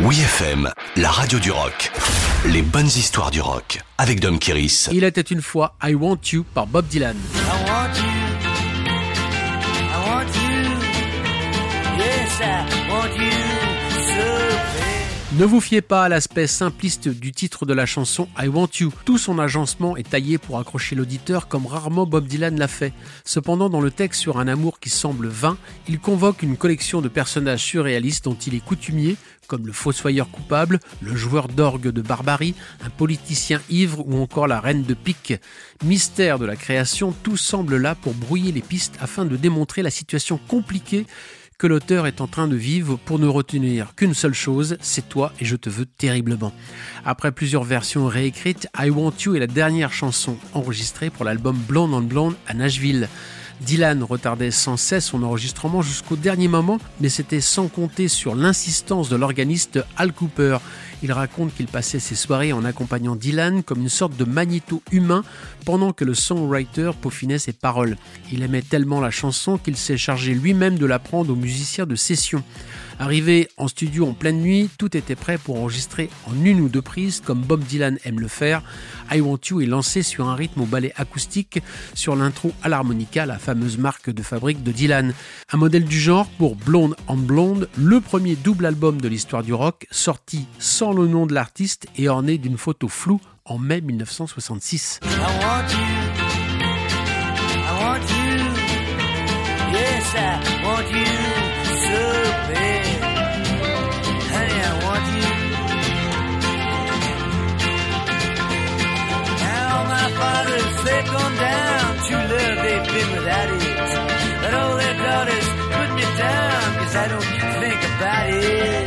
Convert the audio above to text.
Oui FM, la radio du rock. Les bonnes histoires du rock avec Dom Kiris. Il était une fois I Want You par Bob Dylan. I want you. I want you. Yes, I Ne vous fiez pas à l'aspect simpliste du titre de la chanson I Want You. Tout son agencement est taillé pour accrocher l'auditeur comme rarement Bob Dylan l'a fait. Cependant, dans le texte sur un amour qui semble vain, il convoque une collection de personnages surréalistes dont il est coutumier, comme le fossoyeur coupable, le joueur d'orgue de barbarie, un politicien ivre ou encore la reine de pique. Mystère de la création, tout semble là pour brouiller les pistes afin de démontrer la situation compliquée que l'auteur est en train de vivre pour ne retenir qu'une seule chose, c'est toi et je te veux terriblement. Après plusieurs versions réécrites, I Want You est la dernière chanson enregistrée pour l'album Blonde on Blonde à Nashville. Dylan retardait sans cesse son enregistrement jusqu'au dernier moment, mais c'était sans compter sur l'insistance de l'organiste Al Cooper. Il raconte qu'il passait ses soirées en accompagnant Dylan comme une sorte de magnéto humain pendant que le songwriter peaufinait ses paroles. Il aimait tellement la chanson qu'il s'est chargé lui-même de l'apprendre aux musiciens de session. Arrivé en studio en pleine nuit, tout était prêt pour enregistrer en une ou deux prises, comme Bob Dylan aime le faire. I Want You est lancé sur un rythme au ballet acoustique, sur l'intro à l'harmonica, la fameuse marque de fabrique de Dylan. Un modèle du genre pour Blonde en Blonde, le premier double album de l'histoire du rock, sorti sans le nom de l'artiste et orné d'une photo floue en mai 1966. artist put me down, cause I don't think about it.